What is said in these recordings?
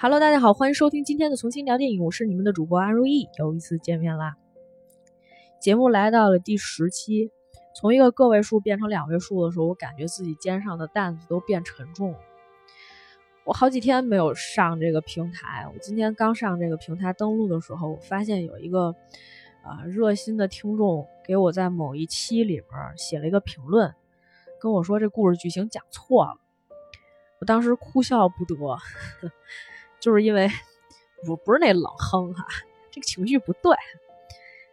Hello，大家好，欢迎收听今天的重新聊电影，我是你们的主播安如意，又一次见面啦。节目来到了第十期，从一个个位数变成两位数的时候，我感觉自己肩上的担子都变沉重了。我好几天没有上这个平台，我今天刚上这个平台登录的时候，我发现有一个啊热心的听众给我在某一期里边写了一个评论，跟我说这故事剧情讲错了，我当时哭笑不得。就是因为不不是那冷哼哈，这个情绪不对。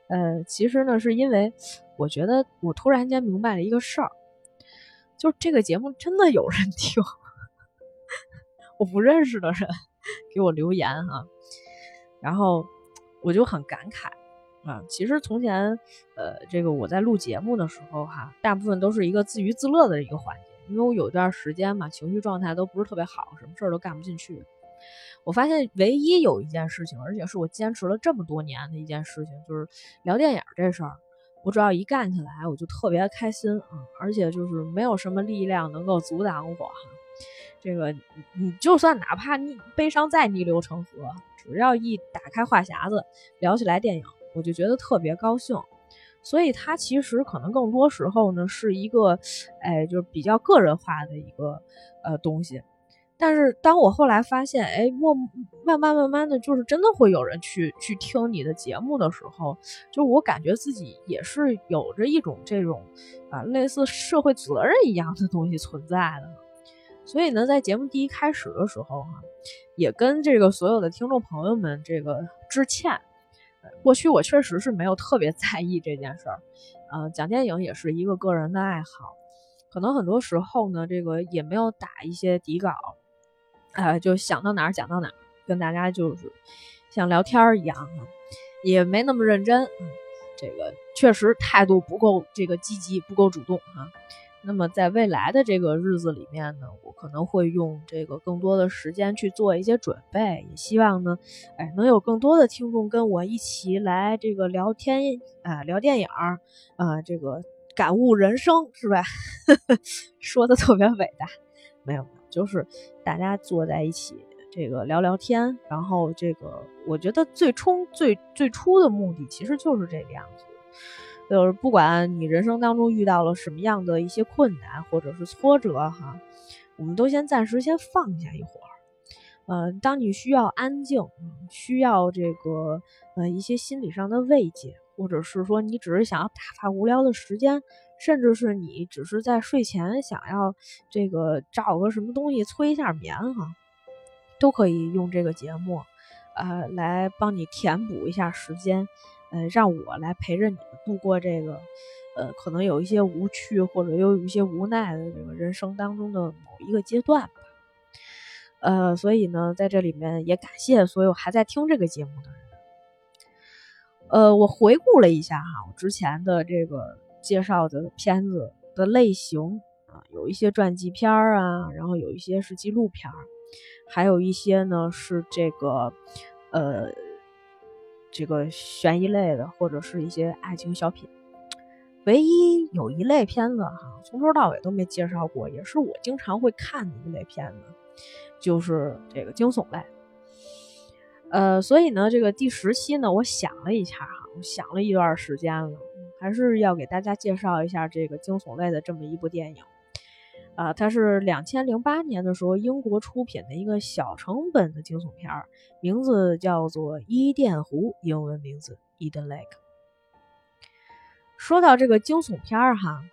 呃，其实呢，是因为我觉得我突然间明白了一个事儿，就这个节目真的有人听，我不认识的人给我留言哈，然后我就很感慨啊。其实从前呃，这个我在录节目的时候哈，大部分都是一个自娱自乐的一个环节，因为我有一段时间嘛，情绪状态都不是特别好，什么事儿都干不进去。我发现唯一有一件事情，而且是我坚持了这么多年的一件事情，就是聊电影这事儿。我只要一干起来，我就特别开心啊！而且就是没有什么力量能够阻挡我。这个你就算哪怕你悲伤再逆流成河，只要一打开话匣子聊起来电影，我就觉得特别高兴。所以它其实可能更多时候呢是一个，哎，就是比较个人化的一个呃东西。但是当我后来发现，哎，慢慢慢慢慢的就是真的会有人去去听你的节目的时候，就我感觉自己也是有着一种这种啊类似社会责任一样的东西存在的。所以呢，在节目第一开始的时候哈，也跟这个所有的听众朋友们这个致歉。过去我确实是没有特别 在意这件事儿，呃，讲电影也是一个个人的爱好，可能很多时候呢，这个也没有打一些底稿。呃，就想到哪儿讲到哪儿，跟大家就是像聊天儿一样哈，也没那么认真。嗯，这个确实态度不够这个积极，不够主动哈。那么在未来的这个日子里面呢，我可能会用这个更多的时间去做一些准备，也希望呢，哎，能有更多的听众跟我一起来这个聊天啊，聊电影儿啊，这个感悟人生是吧？说的特别伟大，没有。就是大家坐在一起，这个聊聊天，然后这个我觉得最初最最初的目的其实就是这个样子，就是不管你人生当中遇到了什么样的一些困难或者是挫折哈，我们都先暂时先放下一会儿，呃，当你需要安静，需要这个呃一些心理上的慰藉，或者是说你只是想要打发无聊的时间。甚至是你只是在睡前想要这个找个什么东西催一下眠哈，都可以用这个节目，呃，来帮你填补一下时间，呃，让我来陪着你们度过这个，呃，可能有一些无趣或者又有一些无奈的这个人生当中的某一个阶段吧。呃，所以呢，在这里面也感谢所有还在听这个节目的人。呃，我回顾了一下哈，我之前的这个。介绍的片子的类型啊，有一些传记片儿啊，然后有一些是纪录片儿，还有一些呢是这个呃这个悬疑类的，或者是一些爱情小品。唯一有一类片子哈，从头到尾都没介绍过，也是我经常会看的一类片子，就是这个惊悚类。呃，所以呢，这个第十期呢，我想了一下哈，我想了一段时间了。还是要给大家介绍一下这个惊悚类的这么一部电影，啊，它是两千零八年的时候英国出品的一个小成本的惊悚片儿，名字叫做《伊甸湖》，英文名字 Eden Lake。说到这个惊悚片儿哈，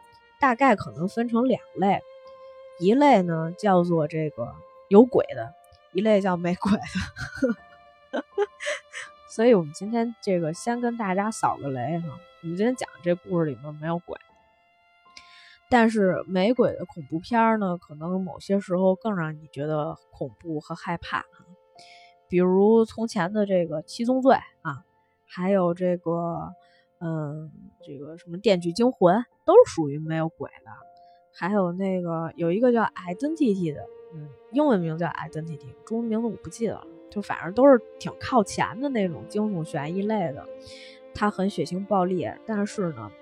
大概可能分成两类，一类呢叫做这个有鬼的，一类叫没鬼的。所以我们今天这个先跟大家扫个雷哈。我们今天讲这故事里面没有鬼，但是没鬼的恐怖片呢，可能某些时候更让你觉得恐怖和害怕哈。比如从前的这个《七宗罪》啊，还有这个，嗯，这个什么《电锯惊魂》，都是属于没有鬼的。还有那个有一个叫《Identity》的，嗯，英文名叫《Identity》，中文名字我不记得了，就反正都是挺靠前的那种惊悚悬疑类的。它很血腥暴力，但是呢，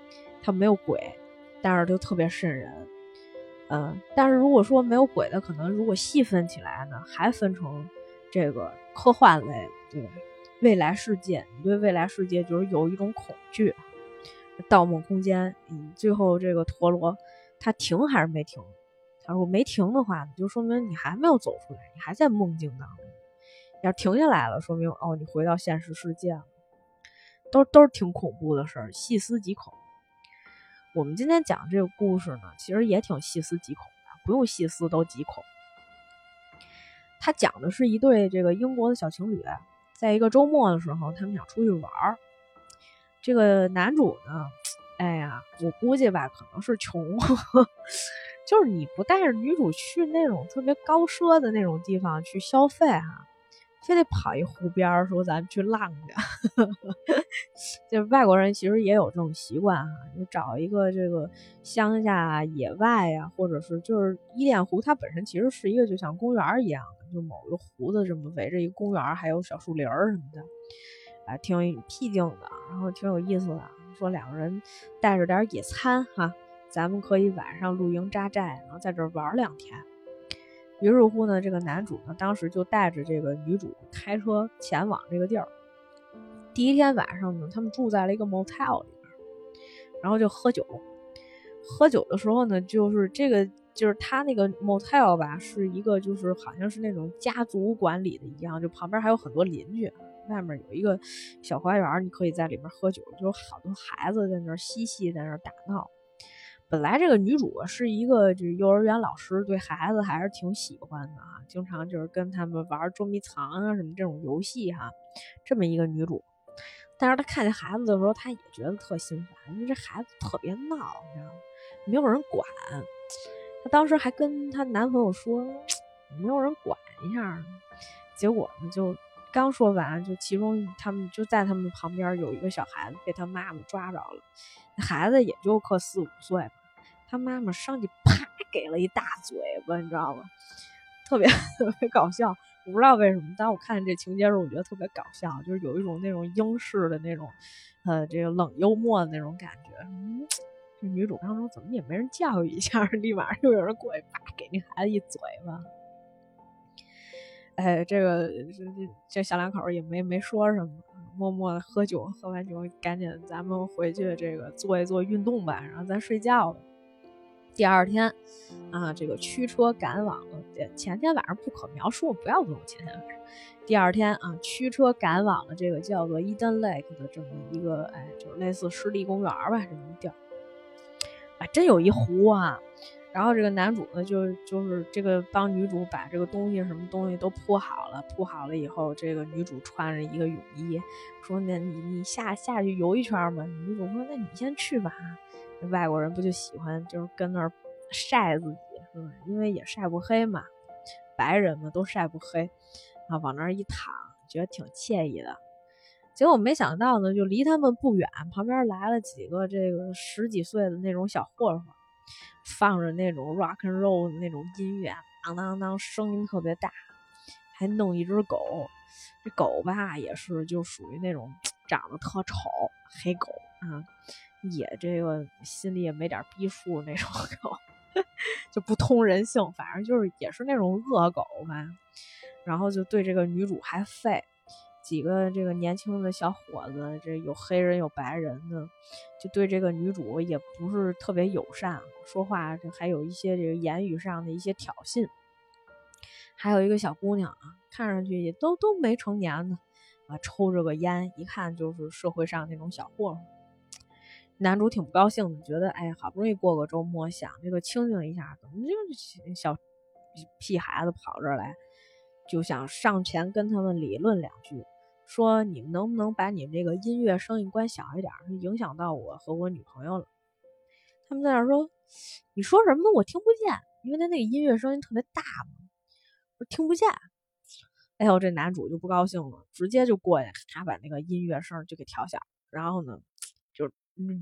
它没有鬼，但是就特别瘆人。嗯，但是如果说没有鬼的，可能如果细分起来呢，还分成这个科幻类，对？未来世界，你对未来世界就是有一种恐惧。盗梦空间，嗯，最后这个陀螺它停还是没停？他说没停的话，就说明你还没有走出来，你还在梦境当中。要停下来了，说明哦，你回到现实世界了。都都是挺恐怖的事儿，细思极恐。我们今天讲这个故事呢，其实也挺细思极恐的，不用细思都极恐。他讲的是一对这个英国的小情侣，在一个周末的时候，他们想出去玩儿。这个男主呢，哎呀，我估计吧，可能是穷，就是你不带着女主去那种特别高奢的那种地方去消费哈。非得跑一湖边儿，说咱们去浪去。就是外国人其实也有这种习惯哈，就找一个这个乡下野外呀，或者是就是伊甸湖，它本身其实是一个就像公园一样的，就某个湖子这么围着一个公园，还有小树林儿什么的，啊，挺僻静的，然后挺有意思的。说两个人带着点野餐哈，咱们可以晚上露营扎寨，然后在这玩两天。于是乎呢，这个男主呢，当时就带着这个女主开车前往这个地儿。第一天晚上呢，他们住在了一个 motel 里边，然后就喝酒。喝酒的时候呢，就是这个就是他那个 motel 吧，是一个就是好像是那种家族管理的一样，就旁边还有很多邻居，外面有一个小花园，你可以在里面喝酒，就有好多孩子在那儿嬉戏，在那儿打闹。本来这个女主是一个就是幼儿园老师，对孩子还是挺喜欢的啊，经常就是跟他们玩捉迷藏啊什么这种游戏哈，这么一个女主。但是她看见孩子的时候，她也觉得特心烦，因为这孩子特别闹，你知道吗？没有人管。她当时还跟她男朋友说，没有人管一下。结果呢，就刚说完，就其中他们就在他们旁边有一个小孩子被他妈妈抓着了，那孩子也就可四五岁。他妈妈上去啪给了一大嘴巴，你知道吗？特别 特别搞笑，我不知道为什么。当我看这情节时候，我觉得特别搞笑，就是有一种那种英式的那种，呃，这个冷幽默的那种感觉。嗯，这女主当中怎么也没人教育一下，立马就有人过去啪给那孩子一嘴巴。哎，这个这这这小两口也没没说什么，默默的喝酒，喝完酒赶紧咱们回去这个做一做运动吧，然后咱睡觉了。第二天，啊，这个驱车赶往了前天晚上不可描述，不要问我前天晚上。第二天啊，驱车赶往了这个叫做 Eden Lake 的这么一个，哎，就是类似湿地公园吧，这么一地儿。啊，真有一湖啊。然后这个男主呢，就就是这个帮女主把这个东西什么东西都铺好了，铺好了以后，这个女主穿着一个泳衣，说那你你下下去游一圈吧。女主说那你先去吧。外国人不就喜欢就是跟那儿晒自己是吧？因为也晒不黑嘛，白人嘛都晒不黑，啊，往那儿一躺，觉得挺惬意的。结果没想到呢，就离他们不远，旁边来了几个这个十几岁的那种小混混，放着那种 rock and roll 的那种音乐，当当当，声音特别大，还弄一只狗。这狗吧也是就属于那种长得特丑黑狗啊。也这个心里也没点逼数那种狗，就不通人性，反正就是也是那种恶狗吧。然后就对这个女主还废，几个这个年轻的小伙子，这有黑人有白人的，就对这个女主也不是特别友善，说话这还有一些这个言语上的一些挑衅。还有一个小姑娘啊，看上去也都都没成年呢，啊，抽着个烟，一看就是社会上那种小混混。男主挺不高兴的，觉得哎，好不容易过个周末，想这个清静一下，怎么就小屁孩子跑这儿来，就想上前跟他们理论两句，说你们能不能把你们这个音乐声音关小一点，影响到我和我女朋友了。他们在那说，你说什么呢？我听不见，因为他那个音乐声音特别大嘛，我听不见。哎呦，这男主就不高兴了，直接就过去，他把那个音乐声就给调小，然后呢。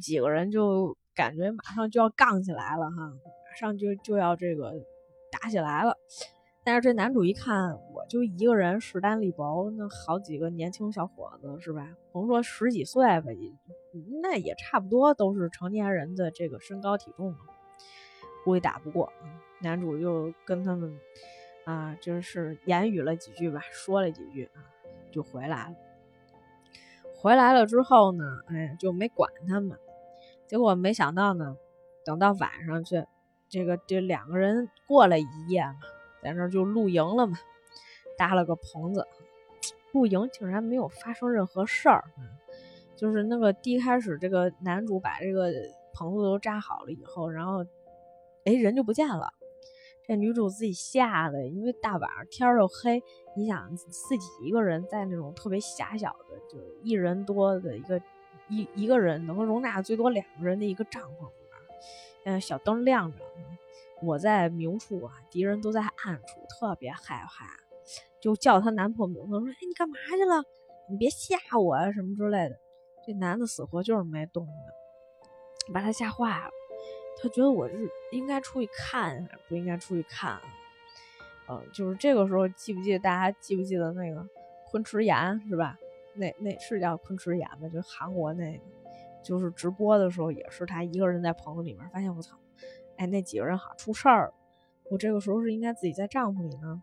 几个人就感觉马上就要杠起来了哈，马上就就要这个打起来了。但是这男主一看，我就一个人势单力薄，那好几个年轻小伙子是吧？甭说十几岁吧，也那也差不多都是成年人的这个身高体重嘛，估计打不过。男主就跟他们啊，就是言语了几句吧，说了几句啊，就回来了。回来了之后呢，哎，就没管他们。结果没想到呢，等到晚上去，这个这两个人过了一夜嘛，在那就露营了嘛，搭了个棚子，露营竟然没有发生任何事儿。就是那个第一开始，这个男主把这个棚子都扎好了以后，然后哎人就不见了。这女主自己吓的，因为大晚上天又黑，你想自己一个人在那种特别狭小的，就一人多的一个一一个人能容纳最多两个人的一个帐篷里边，嗯，小灯亮着，我在明处啊，敌人都在暗处，特别害怕，就叫她男朋友名字，说：“哎，你干嘛去了？你别吓我啊，什么之类的。”这男的死活就是没动的，把他吓坏了。他觉得我是应该出去看，不应该出去看。嗯，就是这个时候，记不记得大家记不记得那个昆池岩是吧？那那是叫昆池岩吧？就韩国那个，就是直播的时候也是他一个人在棚子里面，发现我操，哎，那几个人好像出事儿。我这个时候是应该自己在帐篷里呢，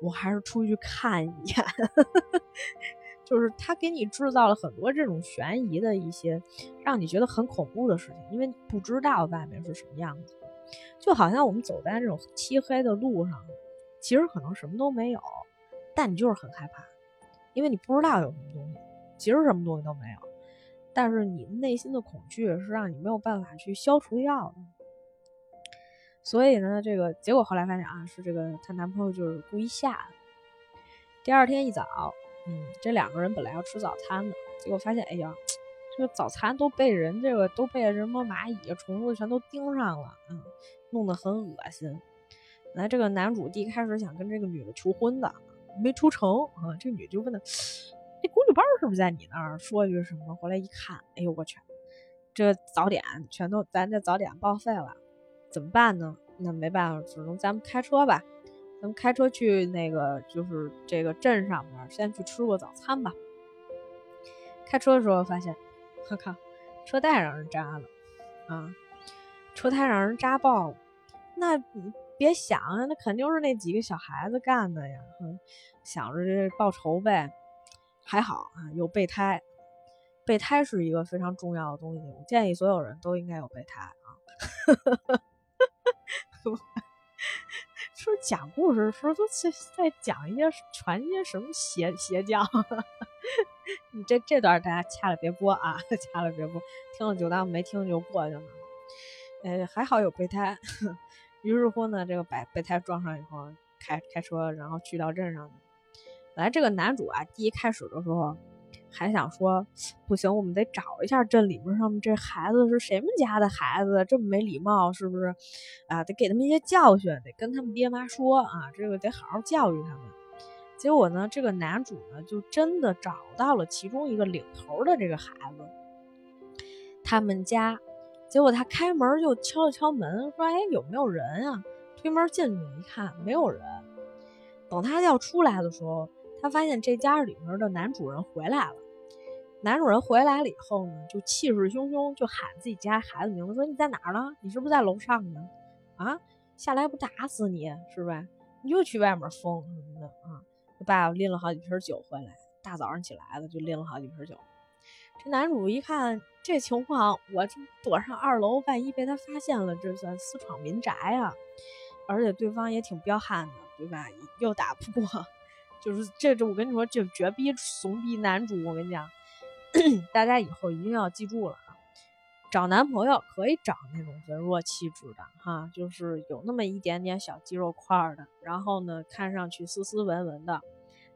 我还是出去看一眼？就是他给你制造了很多这种悬疑的一些，让你觉得很恐怖的事情，因为不知道外面是什么样子，就好像我们走在这种漆黑的路上，其实可能什么都没有，但你就是很害怕，因为你不知道有什么东西，其实什么东西都没有，但是你内心的恐惧是让你没有办法去消除掉的。所以呢，这个结果后来发现啊，是这个她男朋友就是故意吓的。第二天一早。嗯，这两个人本来要吃早餐的，结果发现，哎呀，这个早餐都被人这个都被什么蚂蚁、虫子全都盯上了，嗯，弄得很恶心。来，这个男主第一开始想跟这个女的求婚的，没出成啊。这女就问他，那公主包是不是在你那儿？说句什么？回来一看，哎呦我去，这早点全都咱这早点报废了，怎么办呢？那没办法，只能咱们开车吧。咱们开车去那个，就是这个镇上面，先去吃个早餐吧。开车的时候发现，我靠，车带让人扎了啊！车胎让人扎爆了。那别想，那肯定是那几个小孩子干的呀！想着这报仇呗。还好啊，有备胎。备胎是一个非常重要的东西，我建议所有人都应该有备胎啊。是讲故事的时候都在在讲一些传一些什么邪邪教？你这这段大家掐了别播啊，掐了别播，听了就当没听就过去了。呃，还好有备胎。于是乎呢，这个把备胎装上以后，开开车，然后去到镇上。本来，这个男主啊，第一开始的时候。还想说，不行，我们得找一下镇里面上面这孩子是谁们家的孩子，这么没礼貌，是不是？啊，得给他们一些教训，得跟他们爹妈说啊，这个得好好教育他们。结果呢，这个男主呢，就真的找到了其中一个领头的这个孩子，他们家。结果他开门就敲了敲门，说：“哎，有没有人啊？”推门进去一看，没有人。等他要出来的时候，他发现这家里面的男主人回来了。男主人回来了以后呢，就气势汹汹，就喊自己家孩子名字，说：“你在哪儿呢？你是不是在楼上呢？啊，下来不打死你是吧？你就去外面疯什么的啊！”他爸爸拎了好几瓶酒回来，大早上起来了就拎了好几瓶酒。这男主一看这情况，我这躲上二楼，万一被他发现了，这算私闯民宅啊！而且对方也挺彪悍的，对吧？又打不过，就是这这，我跟你说，这绝逼怂逼男主，我跟你讲。大家以后一定要记住了啊！找男朋友可以找那种文弱气质的哈，就是有那么一点点小肌肉块的，然后呢，看上去斯斯文文的。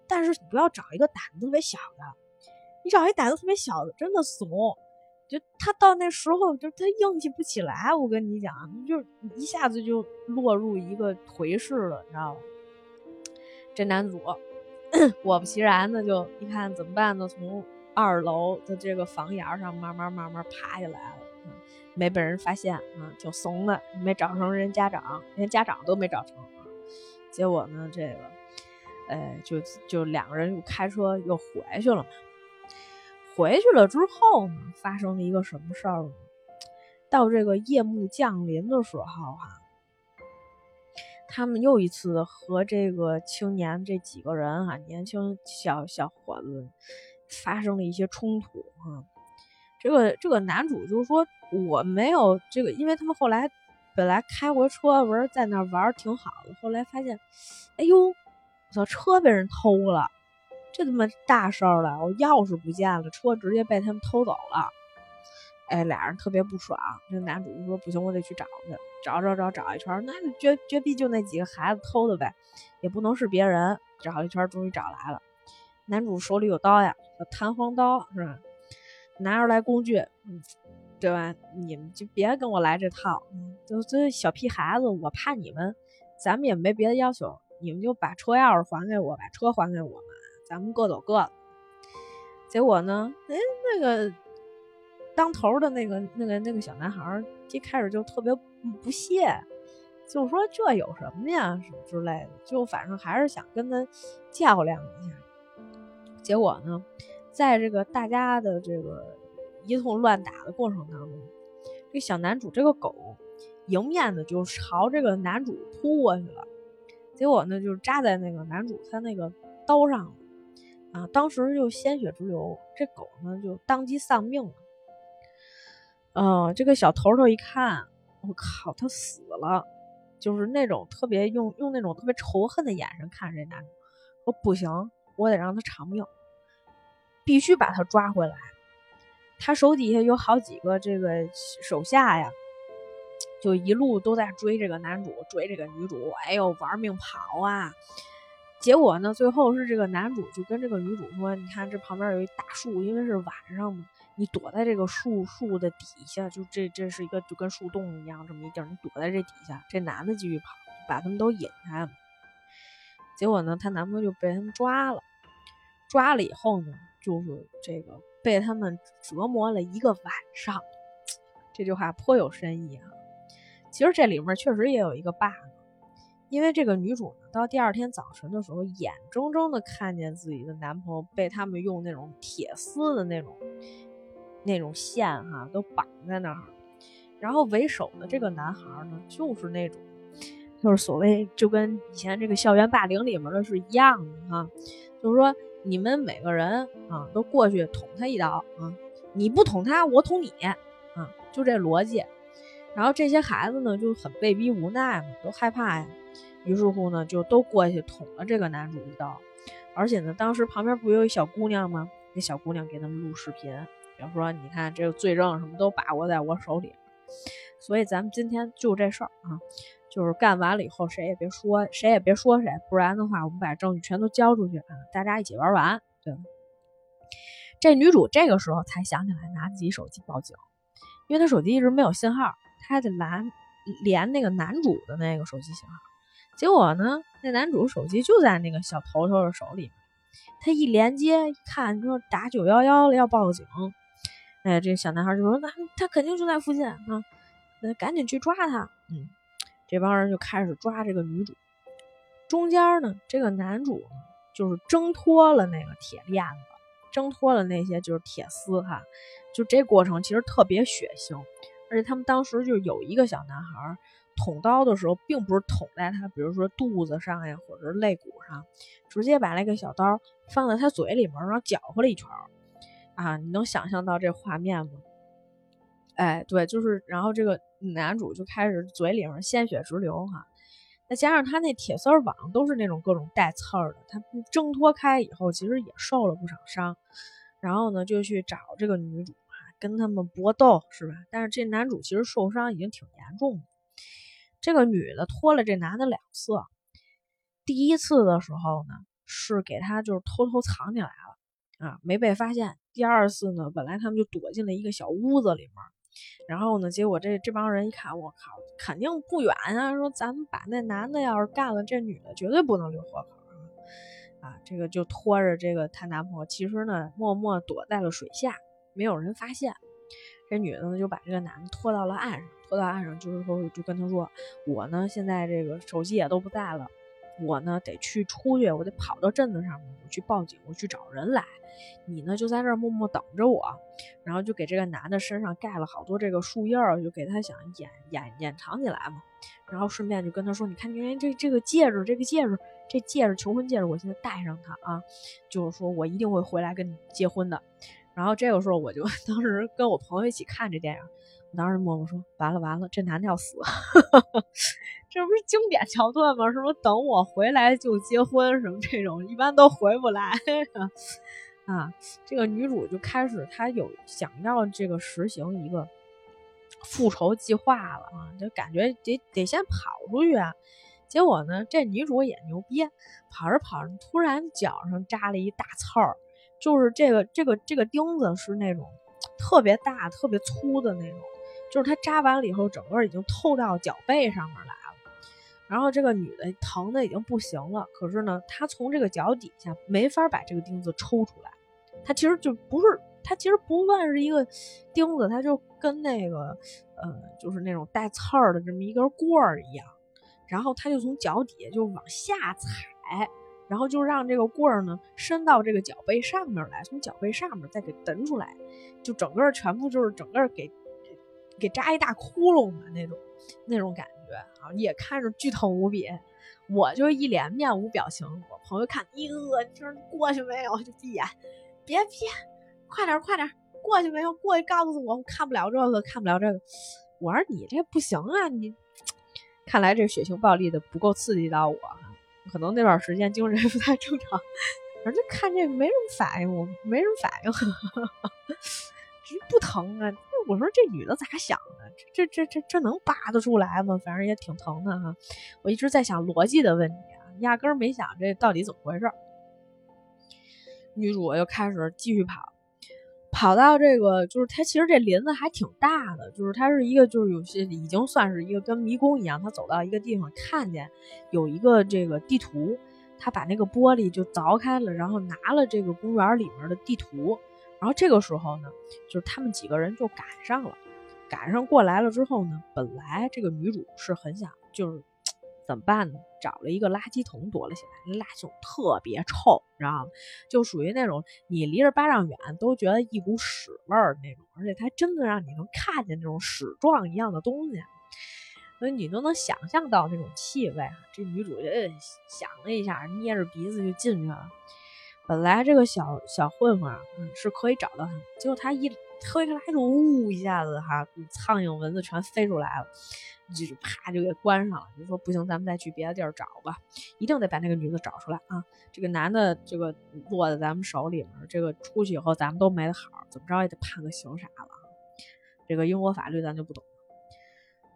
但是你不要找一个胆子特别小的，你找一胆子特别小的，真的怂。就他到那时候，就他硬气不起来。我跟你讲，就一下子就落入一个颓势了，你知道吧？这男主 果不其然的，就一看怎么办呢？从二楼的这个房檐上慢慢慢慢爬下来了，没被人发现，啊，挺怂的，没找成人家长，连家长都没找成。结果呢，这个，呃，就就两个人又开车又回去了。回去了之后呢，发生了一个什么事儿呢？到这个夜幕降临的时候，哈，他们又一次和这个青年这几个人哈，年轻小小伙子发生了一些冲突啊。这个这个男主就说我没有这个，因为他们后来本来开回车不是在那玩挺好的，后来发现，哎呦，我操，车被人偷了，这他妈大事儿了，我钥匙不见了，车直接被他们偷走了。哎，俩人特别不爽。这男主就说：“不行，我得去找去，找找找找一圈，那绝绝逼就那几个孩子偷的呗，也不能是别人。找一圈，终于找来了。男主手里有刀呀，弹簧刀是吧？拿出来工具，嗯，对吧？你们就别跟我来这套，就这小屁孩子，我怕你们，咱们也没别的要求，你们就把车钥匙还给我，把车还给我们，咱们各走各的。结果呢，哎，那个。”当头的那个、那个、那个小男孩一开始就特别不屑，就说这有什么呀，什么之类的，就反正还是想跟他较量一下。结果呢，在这个大家的这个一通乱打的过程当中，这小男主这个狗迎面的就朝这个男主扑过去了，结果呢，就扎在那个男主他那个刀上了啊，当时就鲜血直流，这狗呢就当即丧命了。嗯，这个小头头一看，我靠，他死了，就是那种特别用用那种特别仇恨的眼神看着这男主，说不行，我得让他偿命，必须把他抓回来。他手底下有好几个这个手下呀，就一路都在追这个男主，追这个女主，哎呦，玩命跑啊！结果呢，最后是这个男主就跟这个女主说：“你看这旁边有一大树，因为是晚上嘛。”你躲在这个树树的底下，就这这是一个就跟树洞一样这么一地儿，你躲在这底下，这男的继续跑，把他们都引开了。结果呢，她男朋友就被他们抓了，抓了以后呢，就是这个被他们折磨了一个晚上。这句话颇有深意啊。其实这里面确实也有一个 bug，因为这个女主呢，到第二天早晨的时候，眼睁睁的看见自己的男朋友被他们用那种铁丝的那种。那种线哈都绑在那儿，然后为首的这个男孩呢，就是那种，就是所谓就跟以前这个校园霸凌里面的是一样的哈，就是说你们每个人啊都过去捅他一刀啊，你不捅他，我捅你啊，就这逻辑。然后这些孩子呢就很被逼无奈嘛，都害怕呀，于是乎呢就都过去捅了这个男主一刀，而且呢当时旁边不有一小姑娘吗？那小姑娘给他们录视频。比如说，你看这个罪证什么都把握在我手里，所以咱们今天就这事儿啊，就是干完了以后谁也别说，谁也别说谁，不然的话我们把证据全都交出去啊，大家一起玩完，对？这女主这个时候才想起来拿自己手机报警，因为她手机一直没有信号，她还得连连那个男主的那个手机信号，结果呢，那男主手机就在那个小头头的手里，他一连接一看，说打九幺幺了，要报警。哎，这小男孩就说：“那他肯定就在附近啊，那赶紧去抓他。”嗯，这帮人就开始抓这个女主。中间呢，这个男主，就是挣脱了那个铁链子，挣脱了那些就是铁丝哈。就这过程其实特别血腥，而且他们当时就有一个小男孩捅刀的时候，并不是捅在他，比如说肚子上呀，或者是肋骨上，直接把那个小刀放在他嘴里面，然后搅和了一圈儿。啊，你能想象到这画面吗？哎，对，就是，然后这个男主就开始嘴里面鲜血直流哈，再加上他那铁丝网都是那种各种带刺儿的，他挣脱开以后其实也受了不少伤，然后呢就去找这个女主啊，跟他们搏斗是吧？但是这男主其实受伤已经挺严重的，这个女的拖了这男的两次，第一次的时候呢是给他就是偷偷藏起来了啊，没被发现。第二次呢，本来他们就躲进了一个小屋子里面，然后呢，结果这这帮人一看，我靠，肯定不远啊！说咱们把那男的要是干了，这女的绝对不能留活口啊！这个就拖着这个她男朋友，其实呢，默默躲在了水下，没有人发现。这女的呢，就把这个男的拖到了岸上，拖到岸上就是说，就跟他说：“我呢，现在这个手机也都不在了，我呢得去出去，我得跑到镇子上面，我去报警，我去找人来。你呢就在这儿默默等着我。然后就给这个男的身上盖了好多这个树叶儿，就给他想掩掩掩藏起来嘛。然后顺便就跟他说：“你看，你看这这个戒指，这个戒指，这戒指求婚戒指，我现在戴上它啊，就是说我一定会回来跟你结婚的。”然后这个时候我就 当时跟我朋友一起看这电影。我当时默默说：“完了完了，这男的要死，这不是经典桥段吗？什么等我回来就结婚什么这种，一般都回不来啊。”这个女主就开始，她有想要这个实行一个复仇计划了啊，就感觉得得先跑出去啊。结果呢，这女主也牛逼，跑着跑着，突然脚上扎了一大刺儿，就是这个这个这个钉子是那种特别大、特别粗的那种。就是他扎完了以后，整个已经透到脚背上面来了，然后这个女的疼的已经不行了。可是呢，她从这个脚底下没法把这个钉子抽出来。它其实就不是，它其实不算是一个钉子，它就跟那个呃，就是那种带刺儿的这么一根棍儿一样。然后它就从脚底下就往下踩，然后就让这个棍儿呢伸到这个脚背上面来，从脚背上面再给蹬出来，就整个全部就是整个给。给扎一大窟窿的那种，那种感觉啊，也看着剧痛无比。我就一脸面无表情。我朋友看，哟，你说过去没有？就闭眼，别别，快点快点，过去没有？过去告诉我，看不了这个，看不了这个。我说你这不行啊，你看来这血腥暴力的不够刺激到我，可能那段时间精神 不太正常。反正看这没什么反应，我没什么反应，不疼啊。我说这女的咋想的？这这这这这能扒得出来吗？反正也挺疼的哈。我一直在想逻辑的问题啊，压根儿没想这到底怎么回事。女主又开始继续跑，跑到这个就是她其实这林子还挺大的，就是它是一个就是有些已经算是一个跟迷宫一样。她走到一个地方，看见有一个这个地图，她把那个玻璃就凿开了，然后拿了这个公园里面的地图。然后这个时候呢，就是他们几个人就赶上了，赶上过来了之后呢，本来这个女主是很想就是怎么办呢？找了一个垃圾桶躲了起来，那垃圾桶特别臭，你知道吗？就属于那种你离着八丈远都觉得一股屎味儿那种，而且它真的让你能看见那种屎状一样的东西，所以你都能想象到那种气味。这女主就想了一下，捏着鼻子就进去了。本来这个小小混混嗯是可以找到他，结果他一推开来，就呜一下子哈，苍蝇蚊子全飞出来了，就啪就给关上了。就说不行，咱们再去别的地儿找吧，一定得把那个女的找出来啊！这个男的这个落在咱们手里面，这个出去以后咱们都没得好，怎么着也得判个刑啥的。这个英国法律咱就不懂。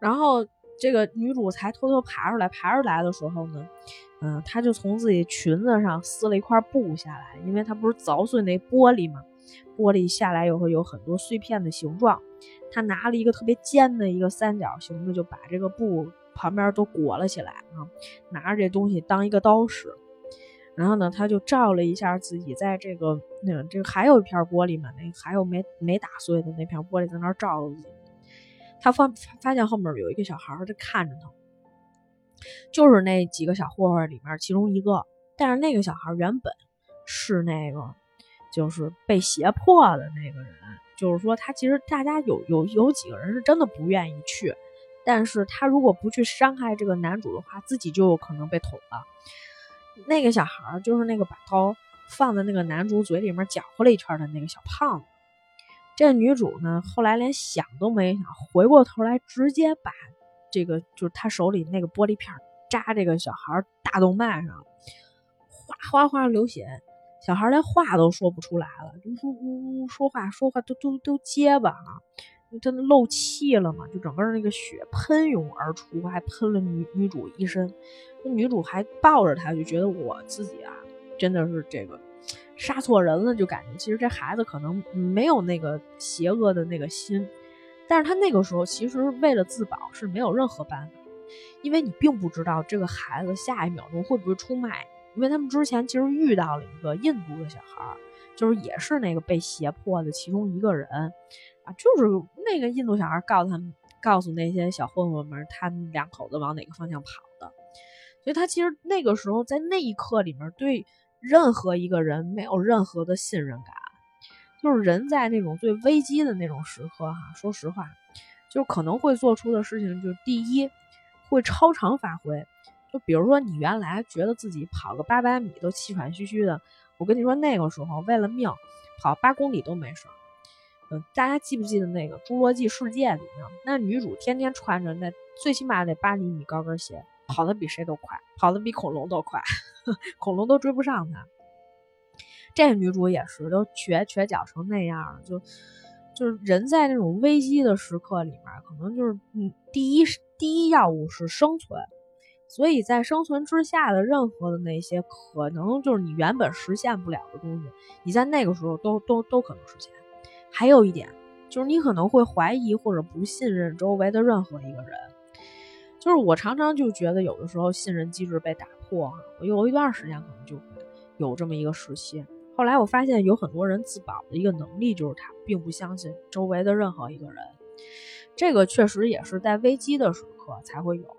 然后。这个女主才偷偷爬出来，爬出来的时候呢，嗯，她就从自己裙子上撕了一块布下来，因为她不是凿碎那玻璃嘛，玻璃下来以后有很多碎片的形状，他拿了一个特别尖的一个三角形的，就把这个布旁边都裹了起来啊，拿着这东西当一个刀使，然后呢，他就照了一下自己在这个那个这个还有一片玻璃嘛，那还有没没打碎的那片玻璃在那照自己。他发发现后面有一个小孩在看着他，就是那几个小混混里面其中一个。但是那个小孩原本是那个，就是被胁迫的那个人。就是说，他其实大家有有有几个人是真的不愿意去，但是他如果不去伤害这个男主的话，自己就有可能被捅了。那个小孩就是那个把刀放在那个男主嘴里面搅和了一圈的那个小胖子。这女主呢，后来连想都没想，回过头来直接把这个就是她手里那个玻璃片扎这个小孩大动脉上，哗哗哗流血，小孩连话都说不出来了，就说呜呜说话说话都都都结巴啊，真的漏气了嘛，就整个那个血喷涌而出，还喷了女女主一身，那女主还抱着他，就觉得我自己啊，真的是这个。杀错人了，就感觉其实这孩子可能没有那个邪恶的那个心，但是他那个时候其实为了自保是没有任何办法，因为你并不知道这个孩子下一秒钟会不会出卖，因为他们之前其实遇到了一个印度的小孩，就是也是那个被胁迫的其中一个人。啊，就是那个印度小孩告诉他们，告诉那些小混混们，他们两口子往哪个方向跑的，所以他其实那个时候在那一刻里面对任何一个人没有任何的信任感，就是人在那种最危机的那种时刻哈，说实话，就可能会做出的事情就是第一会超常发挥，就比如说你原来觉得自己跑个八百米都气喘吁吁的，我跟你说那个时候为了命跑八公里都没事。嗯，大家记不记得那个《侏罗纪世界》里面，那女主天天穿着那最起码得八厘米高跟鞋，跑得比谁都快，跑得比恐龙都快，恐龙都追不上她。这女主也是，都瘸瘸脚成那样了，就就是人在那种危机的时刻里面，可能就是嗯，第一第一要务是生存，所以在生存之下的任何的那些可能就是你原本实现不了的东西，你在那个时候都都都可能实现。还有一点，就是你可能会怀疑或者不信任周围的任何一个人。就是我常常就觉得，有的时候信任机制被打破哈。我有一段时间可能就有这么一个时期。后来我发现，有很多人自保的一个能力，就是他并不相信周围的任何一个人。这个确实也是在危机的时刻才会有。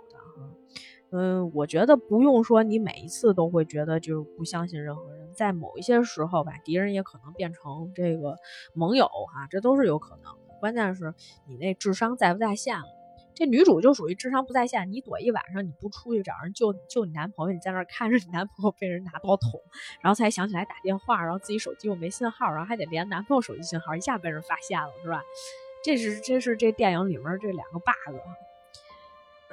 嗯，我觉得不用说，你每一次都会觉得就是不相信任何人。在某一些时候吧，敌人也可能变成这个盟友哈，这都是有可能。关键是你那智商在不在线了。这女主就属于智商不在线，你躲一晚上，你不出去找人救救你男朋友，你在那儿看着你男朋友被人拿刀捅，然后才想起来打电话，然后自己手机又没信号，然后还得连男朋友手机信号，一下被人发现了，是吧？这是这是这电影里面这两个 bug。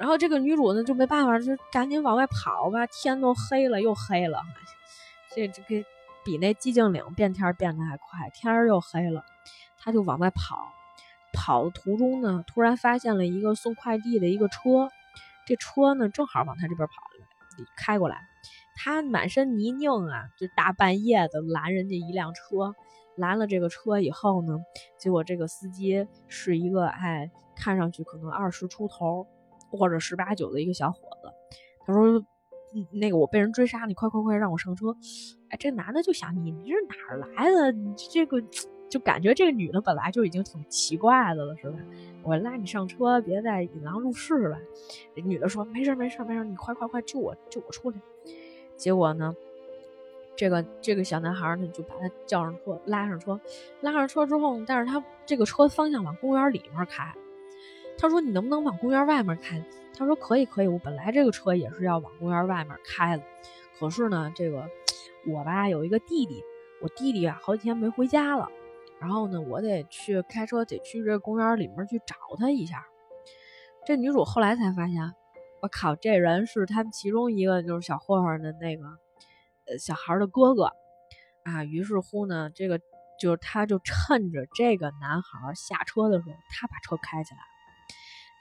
然后这个女主呢就没办法，就赶紧往外跑吧，天都黑了又黑了。这这个比那寂静岭变天变得还快，天儿又黑了，她就往外跑。跑的途中呢，突然发现了一个送快递的一个车，这车呢正好往他这边跑来，开过来。他满身泥泞啊，就大半夜的拦人家一辆车，拦了这个车以后呢，结果这个司机是一个哎，看上去可能二十出头或者十八九的一个小伙子。他说。那个我被人追杀，你快快快让我上车！哎，这男的就想你，你这是哪儿来的？你这个就感觉这个女的本来就已经挺奇怪的了，是吧？我拉你上车，别再引狼入室了。这女的说没事没事没事，你快快快救我救我出来！结果呢，这个这个小男孩呢就把他叫上车，拉上车，拉上车之后，但是他这个车方向往公园里面开。他说你能不能往公园外面开？他说可以可以，我本来这个车也是要往公园外面开的，可是呢，这个我吧有一个弟弟，我弟弟啊好几天没回家了，然后呢，我得去开车得去这公园里面去找他一下。这女主后来才发现，我靠，这人是他们其中一个就是小混混的那个呃小孩的哥哥啊。于是乎呢，这个就是他就趁着这个男孩下车的时候，他把车开起来。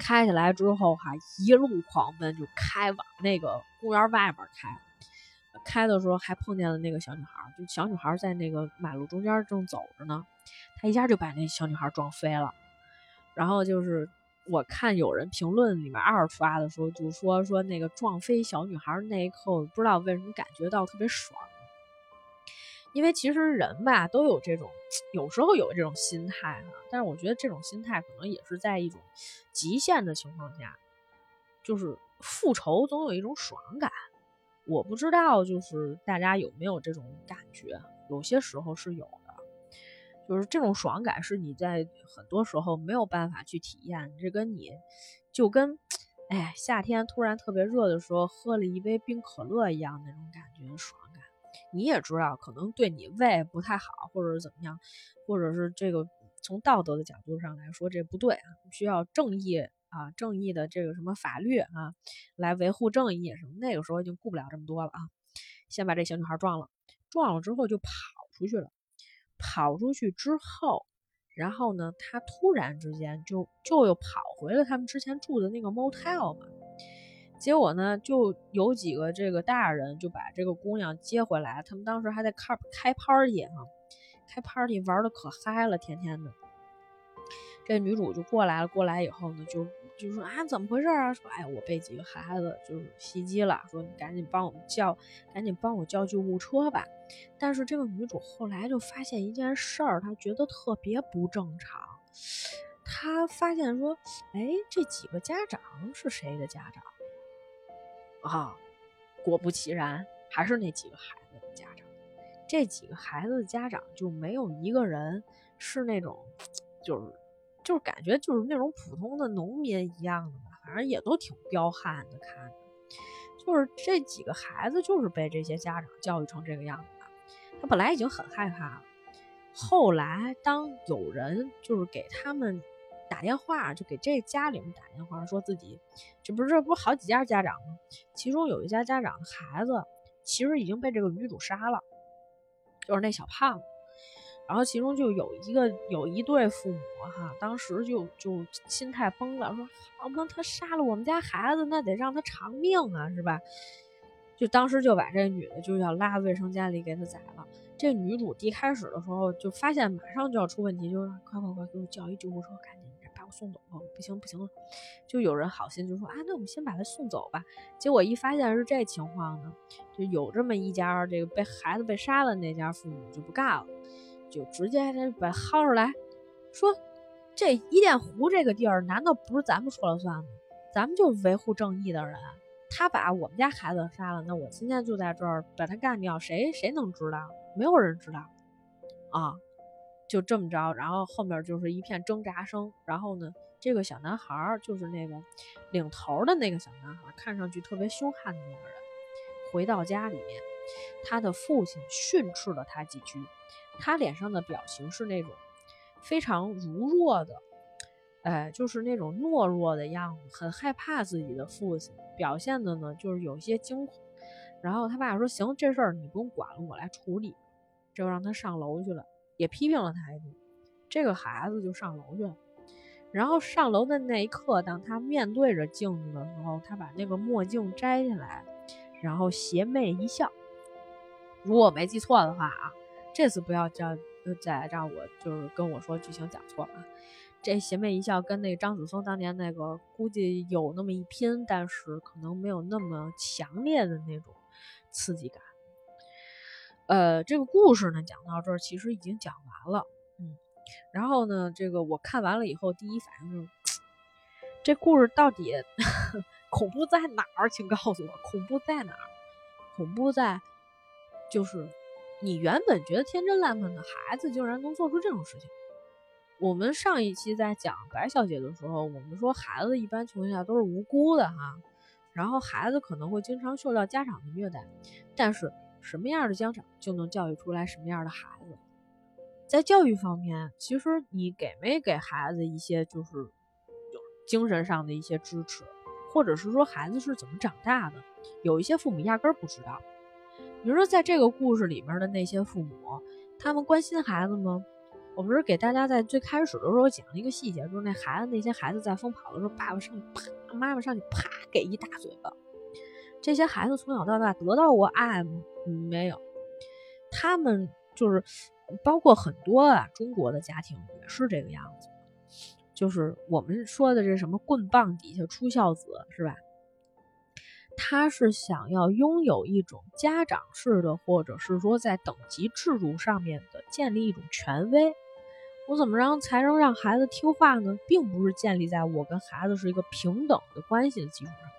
开起来之后，哈，一路狂奔，就开往那个公园外面开。开的时候还碰见了那个小女孩，就小女孩在那个马路中间正走着呢，他一下就把那小女孩撞飞了。然后就是我看有人评论里面二刷的时候，就说说那个撞飞小女孩那一刻，我不知道为什么感觉到特别爽。因为其实人吧都有这种，有时候有这种心态哈，但是我觉得这种心态可能也是在一种极限的情况下，就是复仇总有一种爽感。我不知道就是大家有没有这种感觉，有些时候是有的，就是这种爽感是你在很多时候没有办法去体验。这跟你就跟哎夏天突然特别热的时候喝了一杯冰可乐一样那种感觉爽。你也知道，可能对你胃不太好，或者是怎么样，或者是这个从道德的角度上来说，这不对啊，需要正义啊，正义的这个什么法律啊，来维护正义什么。那个时候已经顾不了这么多了啊，先把这小女孩撞了，撞了之后就跑出去了，跑出去之后，然后呢，他突然之间就就又跑回了他们之前住的那个 motel 嘛。结果呢，就有几个这个大人就把这个姑娘接回来。他们当时还在开开 party 哈，开 party 玩的可嗨了，天天的。这女主就过来了，过来以后呢，就就说啊，怎么回事啊？说哎，我被几个孩子就是袭击了，说你赶紧帮我们叫，赶紧帮我叫救护车吧。但是这个女主后来就发现一件事儿，她觉得特别不正常。她发现说，哎，这几个家长是谁的家长？啊，果不其然，还是那几个孩子的家长。这几个孩子的家长就没有一个人是那种，就是就是感觉就是那种普通的农民一样的吧，反正也都挺彪悍的，看。就是这几个孩子就是被这些家长教育成这个样子的。他本来已经很害怕了，后来当有人就是给他们。打电话就给这家里面打电话，说自己这不是这不好几家家长吗？其中有一家家长的孩子其实已经被这个女主杀了，就是那小胖子。然后其中就有一个有一对父母哈，当时就就心态崩了，说好嘛，他杀了我们家孩子，那得让他偿命啊，是吧？就当时就把这女的就要拉卫生间里给他宰了。这女主一开始的时候就发现马上就要出问题，就是快快快给我叫一救护车，赶紧。送走，不行不行了，就有人好心就说啊，那我们先把他送走吧。结果一发现是这情况呢，就有这么一家这个被孩子被杀了那家父母就不干了，就直接把薅出来，说这伊甸湖这个地儿难道不是咱们说了算吗？咱们就维护正义的人，他把我们家孩子杀了，那我今天就在这儿把他干掉，谁谁能知道？没有人知道啊。就这么着，然后后面就是一片挣扎声。然后呢，这个小男孩儿就是那个领头的那个小男孩，看上去特别凶悍的那个人，回到家里面，他的父亲训斥了他几句，他脸上的表情是那种非常如弱的，哎，就是那种懦弱的样子，很害怕自己的父亲，表现的呢就是有些惊恐。然后他爸说：“行，这事儿你不用管了，我来处理。”就让他上楼去了。也批评了他一顿，这个孩子就上楼去了。然后上楼的那一刻，当他面对着镜子的时候，他把那个墨镜摘下来，然后邪魅一笑。如果我没记错的话啊，这次不要叫再让我就是跟我说剧情讲错了。这邪魅一笑跟那个张子枫当年那个估计有那么一拼，但是可能没有那么强烈的那种刺激感。呃，这个故事呢讲到这儿，其实已经讲完了，嗯，然后呢，这个我看完了以后，第一反应就是，这故事到底 恐怖在哪儿？请告诉我，恐怖在哪儿？恐怖在就是你原本觉得天真烂漫的孩子，竟然能做出这种事情。我们上一期在讲白小姐的时候，我们说孩子一般情况下都是无辜的哈，然后孩子可能会经常受到家长的虐待，但是。什么样的家长就能教育出来什么样的孩子。在教育方面，其实你给没给孩子一些就是有精神上的一些支持，或者是说孩子是怎么长大的，有一些父母压根儿不知道。比如说在这个故事里面的那些父母，他们关心孩子吗？我不是给大家在最开始的时候讲了一个细节，就是那孩子那些孩子在疯跑的时候，爸爸上去啪，妈妈上去啪给一大嘴巴。这些孩子从小到大得到过爱吗？嗯没有，他们就是包括很多啊，中国的家庭也是这个样子，就是我们说的这什么棍棒底下出孝子是吧？他是想要拥有一种家长式的，或者是说在等级制度上面的建立一种权威。我怎么让才能让孩子听话呢？并不是建立在我跟孩子是一个平等的关系的基础上。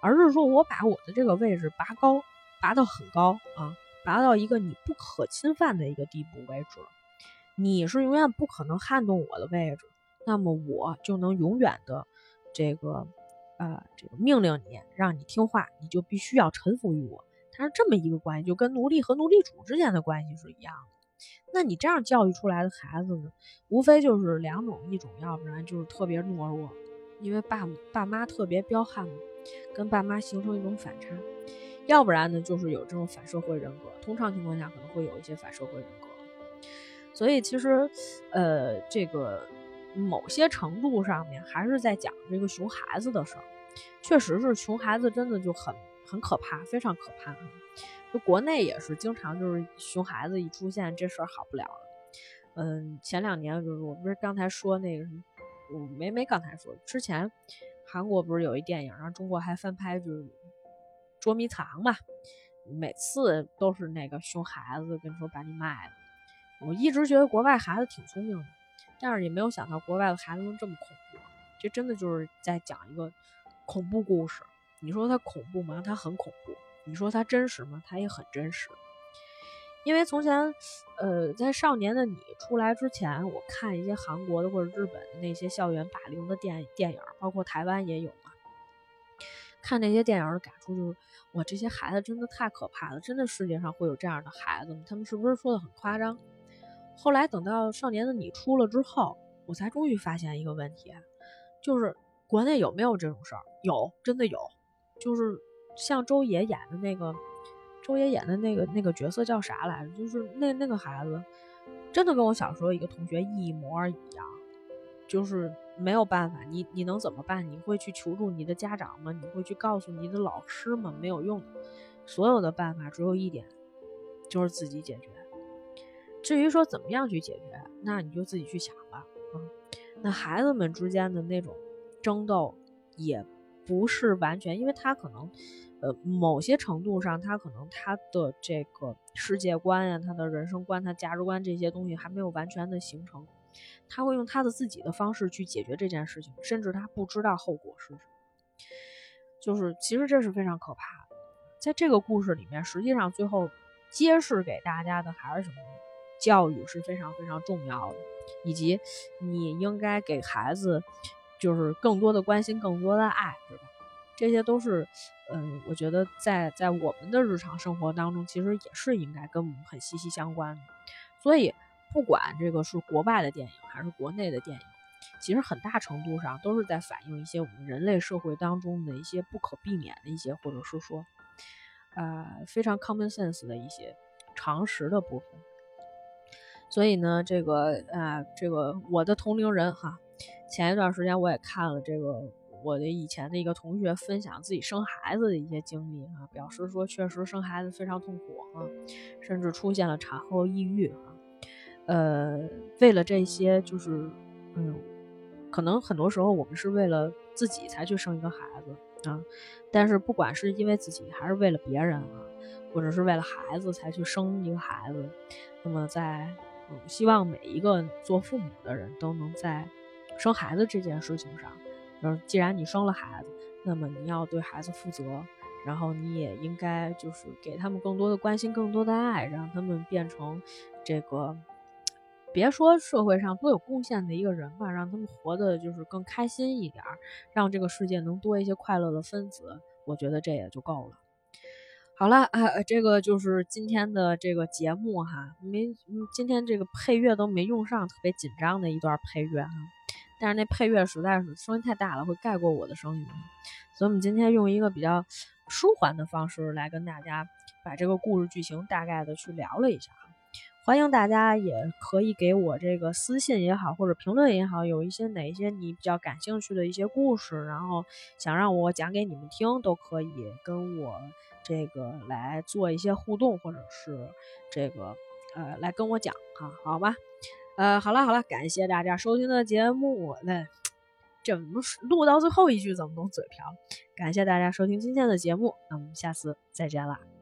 而是说，我把我的这个位置拔高，拔到很高啊，拔到一个你不可侵犯的一个地步为止。你是永远不可能撼动我的位置，那么我就能永远的这个呃这个命令你，让你听话，你就必须要臣服于我。它是这么一个关系，就跟奴隶和奴隶主之间的关系是一样的。那你这样教育出来的孩子呢，无非就是两种，一种要不然就是特别懦弱，因为爸爸妈特别彪悍。跟爸妈形成一种反差，要不然呢，就是有这种反社会人格。通常情况下，可能会有一些反社会人格。所以其实，呃，这个某些程度上面还是在讲这个熊孩子的事儿。确实是熊孩子真的就很很可怕，非常可怕。就国内也是经常就是熊孩子一出现，这事儿好不了了。嗯，前两年就是我不是刚才说那个什么，我没没刚才说之前。韩国不是有一电影，然后中国还翻拍，就是捉迷藏嘛。每次都是那个熊孩子跟你说把你卖了。我一直觉得国外孩子挺聪明的，但是也没有想到国外的孩子能这么恐怖。这真的就是在讲一个恐怖故事。你说它恐怖吗？它很恐怖。你说它真实吗？它也很真实。因为从前，呃，在《少年的你》出来之前，我看一些韩国的或者日本的那些校园霸凌的电电影，包括台湾也有嘛。看那些电影的感触就是，哇，这些孩子真的太可怕了！真的世界上会有这样的孩子吗？他们是不是说的很夸张？后来等到《少年的你》出了之后，我才终于发现一个问题，就是国内有没有这种事儿？有，真的有。就是像周也演的那个，周也演的那个那个角色叫啥来着？就是那那个孩子，真的跟我小时候一个同学一模一样。就是没有办法，你你能怎么办？你会去求助你的家长吗？你会去告诉你的老师吗？没有用，所有的办法只有一点，就是自己解决。至于说怎么样去解决，那你就自己去想吧。嗯，那孩子们之间的那种争斗，也不是完全，因为他可能，呃，某些程度上，他可能他的这个世界观呀，他的人生观，他价值观这些东西还没有完全的形成，他会用他的自己的方式去解决这件事情，甚至他不知道后果是什么。就是其实这是非常可怕的。在这个故事里面，实际上最后揭示给大家的还是什么？教育是非常非常重要的，以及你应该给孩子就是更多的关心、更多的爱，是吧？这些都是，嗯，我觉得在在我们的日常生活当中，其实也是应该跟我们很息息相关的。所以，不管这个是国外的电影还是国内的电影，其实很大程度上都是在反映一些我们人类社会当中的一些不可避免的一些，或者是说，呃，非常 common sense 的一些常识的部分。所以呢，这个啊，这个我的同龄人哈，前一段时间我也看了这个我的以前的一个同学分享自己生孩子的一些经历啊，表示说确实生孩子非常痛苦啊，甚至出现了产后抑郁啊。呃，为了这些，就是嗯，可能很多时候我们是为了自己才去生一个孩子啊，但是不管是因为自己还是为了别人啊，或者是为了孩子才去生一个孩子，那么在。嗯，希望每一个做父母的人都能在生孩子这件事情上，就是既然你生了孩子，那么你要对孩子负责，然后你也应该就是给他们更多的关心、更多的爱，让他们变成这个别说社会上多有贡献的一个人吧，让他们活得就是更开心一点儿，让这个世界能多一些快乐的分子，我觉得这也就够了。好了啊，这个就是今天的这个节目哈，没今天这个配乐都没用上，特别紧张的一段配乐哈。但是那配乐实在是声音太大了，会盖过我的声音，所以我们今天用一个比较舒缓的方式来跟大家把这个故事剧情大概的去聊了一下。欢迎大家也可以给我这个私信也好，或者评论也好，有一些哪一些你比较感兴趣的一些故事，然后想让我讲给你们听，都可以跟我。这个来做一些互动，或者是这个呃来跟我讲哈，好吧？呃，好了好了，感谢大家收听的节目。那这怎么录到最后一句怎么能嘴瓢？感谢大家收听今天的节目，那我们下次再见了。